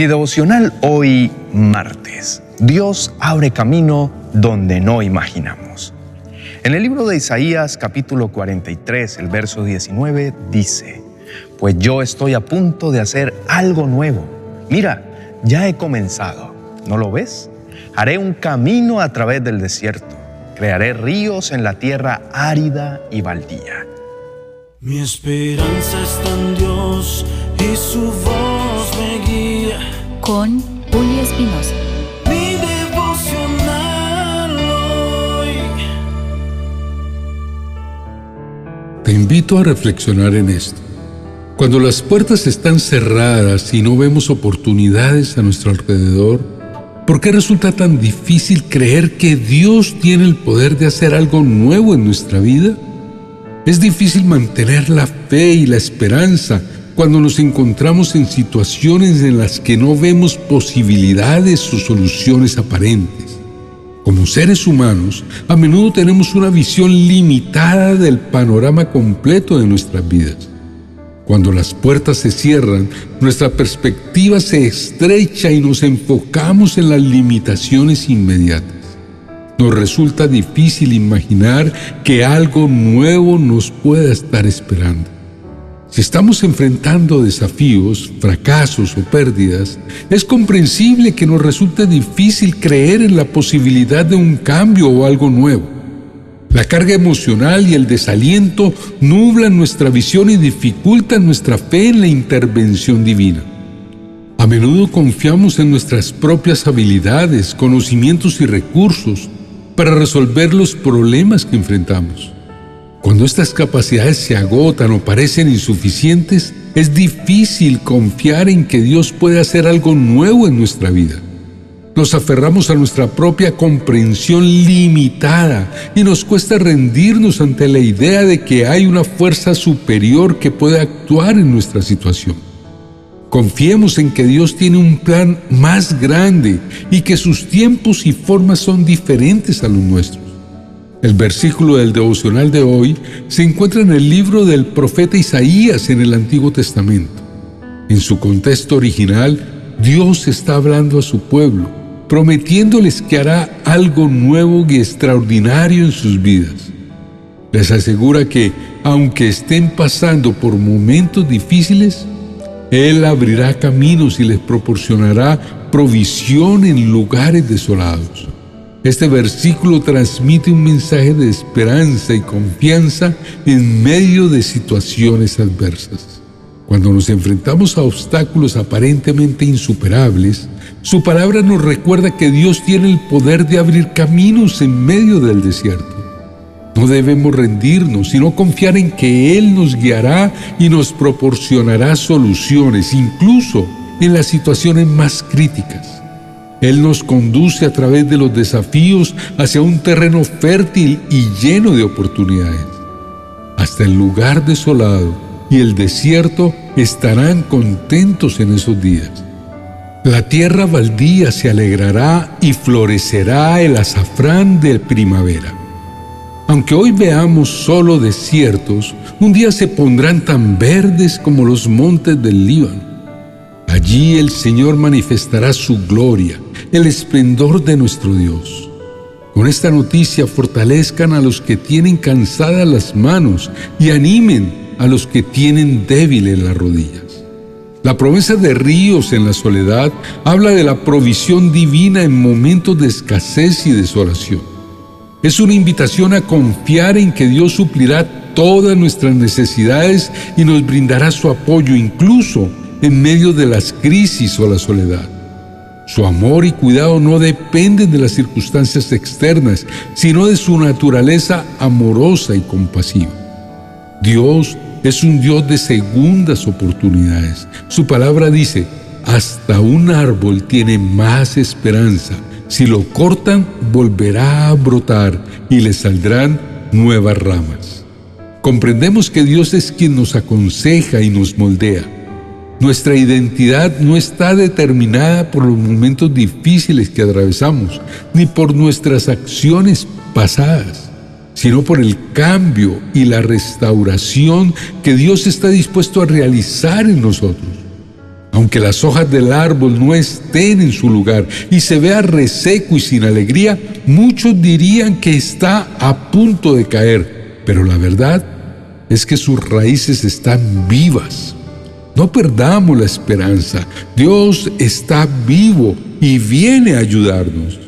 Mi devocional hoy martes. Dios abre camino donde no imaginamos. En el libro de Isaías capítulo 43, el verso 19 dice, Pues yo estoy a punto de hacer algo nuevo. Mira, ya he comenzado. ¿No lo ves? Haré un camino a través del desierto. Crearé ríos en la tierra árida y baldía. Mi esperanza está en Dios y su voz. Con Julio Espinosa. Mi devocional hoy. Te invito a reflexionar en esto. Cuando las puertas están cerradas y no vemos oportunidades a nuestro alrededor, ¿por qué resulta tan difícil creer que Dios tiene el poder de hacer algo nuevo en nuestra vida? Es difícil mantener la fe y la esperanza cuando nos encontramos en situaciones en las que no vemos posibilidades o soluciones aparentes. Como seres humanos, a menudo tenemos una visión limitada del panorama completo de nuestras vidas. Cuando las puertas se cierran, nuestra perspectiva se estrecha y nos enfocamos en las limitaciones inmediatas. Nos resulta difícil imaginar que algo nuevo nos pueda estar esperando. Si estamos enfrentando desafíos, fracasos o pérdidas, es comprensible que nos resulte difícil creer en la posibilidad de un cambio o algo nuevo. La carga emocional y el desaliento nublan nuestra visión y dificultan nuestra fe en la intervención divina. A menudo confiamos en nuestras propias habilidades, conocimientos y recursos, para resolver los problemas que enfrentamos. Cuando estas capacidades se agotan o parecen insuficientes, es difícil confiar en que Dios puede hacer algo nuevo en nuestra vida. Nos aferramos a nuestra propia comprensión limitada y nos cuesta rendirnos ante la idea de que hay una fuerza superior que puede actuar en nuestra situación. Confiemos en que Dios tiene un plan más grande y que sus tiempos y formas son diferentes a los nuestros. El versículo del devocional de hoy se encuentra en el libro del profeta Isaías en el Antiguo Testamento. En su contexto original, Dios está hablando a su pueblo, prometiéndoles que hará algo nuevo y extraordinario en sus vidas. Les asegura que, aunque estén pasando por momentos difíciles, él abrirá caminos y les proporcionará provisión en lugares desolados. Este versículo transmite un mensaje de esperanza y confianza en medio de situaciones adversas. Cuando nos enfrentamos a obstáculos aparentemente insuperables, su palabra nos recuerda que Dios tiene el poder de abrir caminos en medio del desierto. No debemos rendirnos, sino confiar en que Él nos guiará y nos proporcionará soluciones, incluso en las situaciones más críticas. Él nos conduce a través de los desafíos hacia un terreno fértil y lleno de oportunidades. Hasta el lugar desolado y el desierto estarán contentos en esos días. La tierra baldía se alegrará y florecerá el azafrán de primavera. Aunque hoy veamos solo desiertos, un día se pondrán tan verdes como los montes del Líbano. Allí el Señor manifestará su gloria, el esplendor de nuestro Dios. Con esta noticia fortalezcan a los que tienen cansadas las manos y animen a los que tienen débiles las rodillas. La promesa de ríos en la soledad habla de la provisión divina en momentos de escasez y desolación. Es una invitación a confiar en que Dios suplirá todas nuestras necesidades y nos brindará su apoyo incluso en medio de las crisis o la soledad. Su amor y cuidado no dependen de las circunstancias externas, sino de su naturaleza amorosa y compasiva. Dios es un Dios de segundas oportunidades. Su palabra dice, hasta un árbol tiene más esperanza si lo cortan, volverá a brotar y le saldrán nuevas ramas. Comprendemos que Dios es quien nos aconseja y nos moldea. Nuestra identidad no está determinada por los momentos difíciles que atravesamos, ni por nuestras acciones pasadas, sino por el cambio y la restauración que Dios está dispuesto a realizar en nosotros. Aunque las hojas del árbol no estén en su lugar y se vea reseco y sin alegría, muchos dirían que está a punto de caer, pero la verdad es que sus raíces están vivas. No perdamos la esperanza. Dios está vivo y viene a ayudarnos.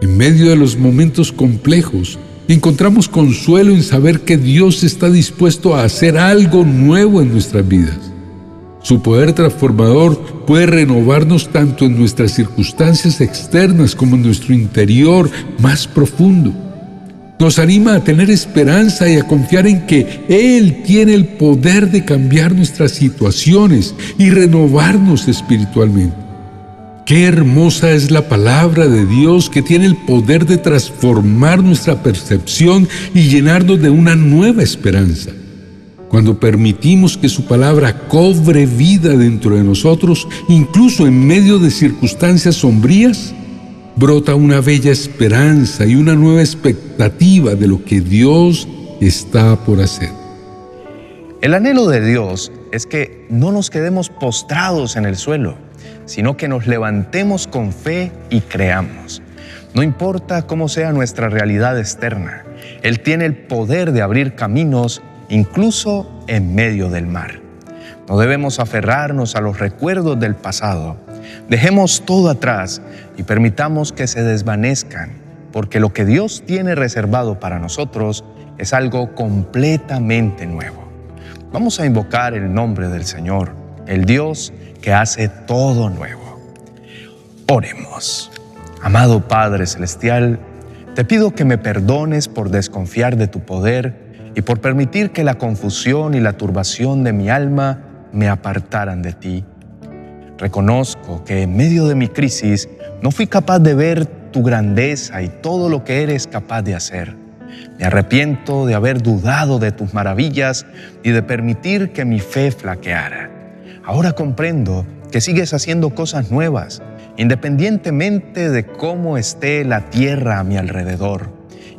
En medio de los momentos complejos, encontramos consuelo en saber que Dios está dispuesto a hacer algo nuevo en nuestras vidas. Su poder transformador puede renovarnos tanto en nuestras circunstancias externas como en nuestro interior más profundo. Nos anima a tener esperanza y a confiar en que Él tiene el poder de cambiar nuestras situaciones y renovarnos espiritualmente. Qué hermosa es la palabra de Dios que tiene el poder de transformar nuestra percepción y llenarnos de una nueva esperanza. Cuando permitimos que su palabra cobre vida dentro de nosotros, incluso en medio de circunstancias sombrías, brota una bella esperanza y una nueva expectativa de lo que Dios está por hacer. El anhelo de Dios es que no nos quedemos postrados en el suelo, sino que nos levantemos con fe y creamos. No importa cómo sea nuestra realidad externa, Él tiene el poder de abrir caminos incluso en medio del mar. No debemos aferrarnos a los recuerdos del pasado. Dejemos todo atrás y permitamos que se desvanezcan, porque lo que Dios tiene reservado para nosotros es algo completamente nuevo. Vamos a invocar el nombre del Señor, el Dios que hace todo nuevo. Oremos. Amado Padre Celestial, te pido que me perdones por desconfiar de tu poder y por permitir que la confusión y la turbación de mi alma me apartaran de ti. Reconozco que en medio de mi crisis no fui capaz de ver tu grandeza y todo lo que eres capaz de hacer. Me arrepiento de haber dudado de tus maravillas y de permitir que mi fe flaqueara. Ahora comprendo que sigues haciendo cosas nuevas, independientemente de cómo esté la tierra a mi alrededor.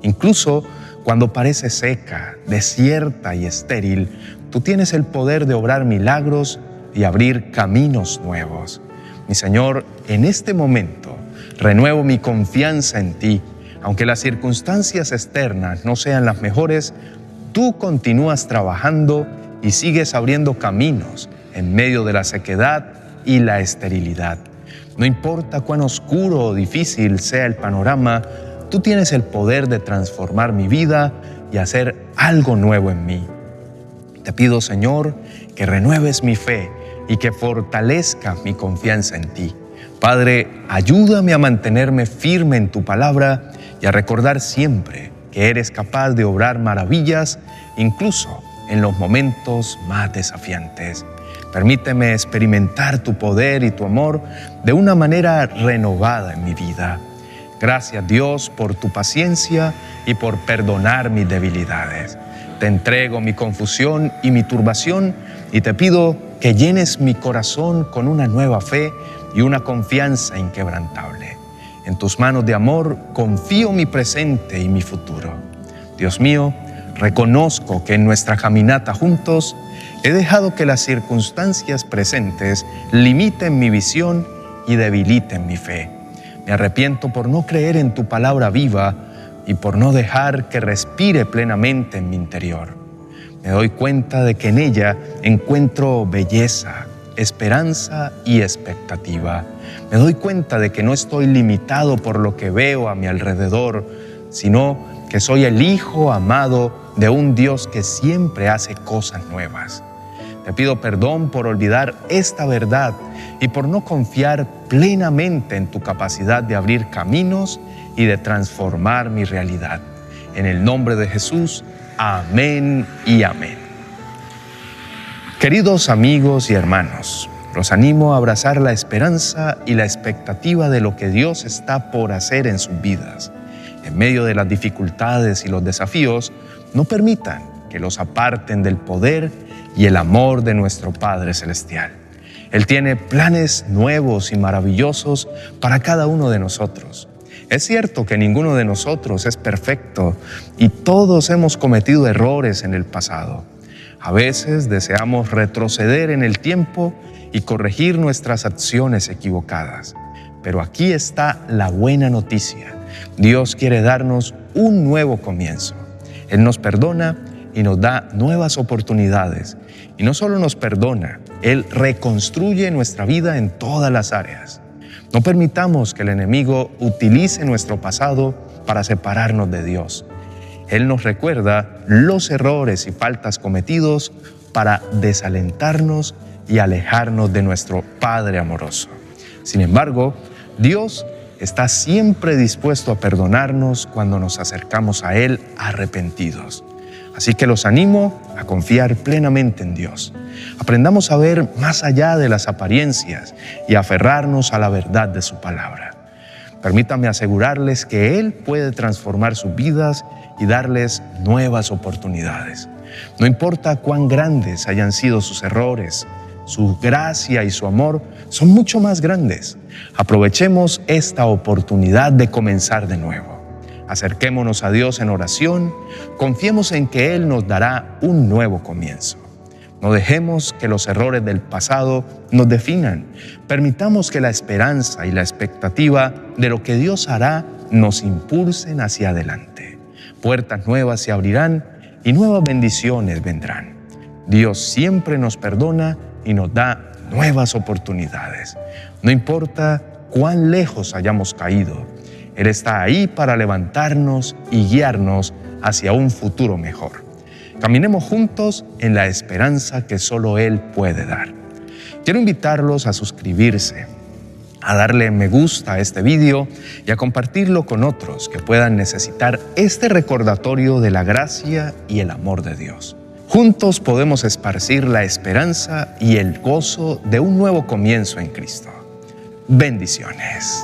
Incluso cuando parece seca, desierta y estéril, tú tienes el poder de obrar milagros y abrir caminos nuevos. Mi Señor, en este momento renuevo mi confianza en ti. Aunque las circunstancias externas no sean las mejores, tú continúas trabajando y sigues abriendo caminos en medio de la sequedad y la esterilidad. No importa cuán oscuro o difícil sea el panorama, Tú tienes el poder de transformar mi vida y hacer algo nuevo en mí. Te pido, Señor, que renueves mi fe y que fortalezca mi confianza en ti. Padre, ayúdame a mantenerme firme en tu palabra y a recordar siempre que eres capaz de obrar maravillas, incluso en los momentos más desafiantes. Permíteme experimentar tu poder y tu amor de una manera renovada en mi vida. Gracias Dios por tu paciencia y por perdonar mis debilidades. Te entrego mi confusión y mi turbación y te pido que llenes mi corazón con una nueva fe y una confianza inquebrantable. En tus manos de amor confío mi presente y mi futuro. Dios mío, reconozco que en nuestra caminata juntos he dejado que las circunstancias presentes limiten mi visión y debiliten mi fe. Me arrepiento por no creer en tu palabra viva y por no dejar que respire plenamente en mi interior. Me doy cuenta de que en ella encuentro belleza, esperanza y expectativa. Me doy cuenta de que no estoy limitado por lo que veo a mi alrededor, sino que soy el Hijo amado de un Dios que siempre hace cosas nuevas. Te pido perdón por olvidar esta verdad y por no confiar plenamente en tu capacidad de abrir caminos y de transformar mi realidad. En el nombre de Jesús, amén y amén. Queridos amigos y hermanos, los animo a abrazar la esperanza y la expectativa de lo que Dios está por hacer en sus vidas. En medio de las dificultades y los desafíos, no permitan que los aparten del poder y el amor de nuestro Padre Celestial. Él tiene planes nuevos y maravillosos para cada uno de nosotros. Es cierto que ninguno de nosotros es perfecto y todos hemos cometido errores en el pasado. A veces deseamos retroceder en el tiempo y corregir nuestras acciones equivocadas. Pero aquí está la buena noticia. Dios quiere darnos un nuevo comienzo. Él nos perdona y nos da nuevas oportunidades. Y no solo nos perdona, Él reconstruye nuestra vida en todas las áreas. No permitamos que el enemigo utilice nuestro pasado para separarnos de Dios. Él nos recuerda los errores y faltas cometidos para desalentarnos y alejarnos de nuestro Padre amoroso. Sin embargo, Dios está siempre dispuesto a perdonarnos cuando nos acercamos a Él arrepentidos. Así que los animo a confiar plenamente en Dios. Aprendamos a ver más allá de las apariencias y aferrarnos a la verdad de su palabra. Permítanme asegurarles que Él puede transformar sus vidas y darles nuevas oportunidades. No importa cuán grandes hayan sido sus errores, su gracia y su amor son mucho más grandes. Aprovechemos esta oportunidad de comenzar de nuevo. Acerquémonos a Dios en oración, confiemos en que Él nos dará un nuevo comienzo. No dejemos que los errores del pasado nos definan. Permitamos que la esperanza y la expectativa de lo que Dios hará nos impulsen hacia adelante. Puertas nuevas se abrirán y nuevas bendiciones vendrán. Dios siempre nos perdona y nos da nuevas oportunidades. No importa cuán lejos hayamos caído, Él está ahí para levantarnos y guiarnos hacia un futuro mejor. Caminemos juntos en la esperanza que solo Él puede dar. Quiero invitarlos a suscribirse, a darle me gusta a este video y a compartirlo con otros que puedan necesitar este recordatorio de la gracia y el amor de Dios. Juntos podemos esparcir la esperanza y el gozo de un nuevo comienzo en Cristo. Bendiciones.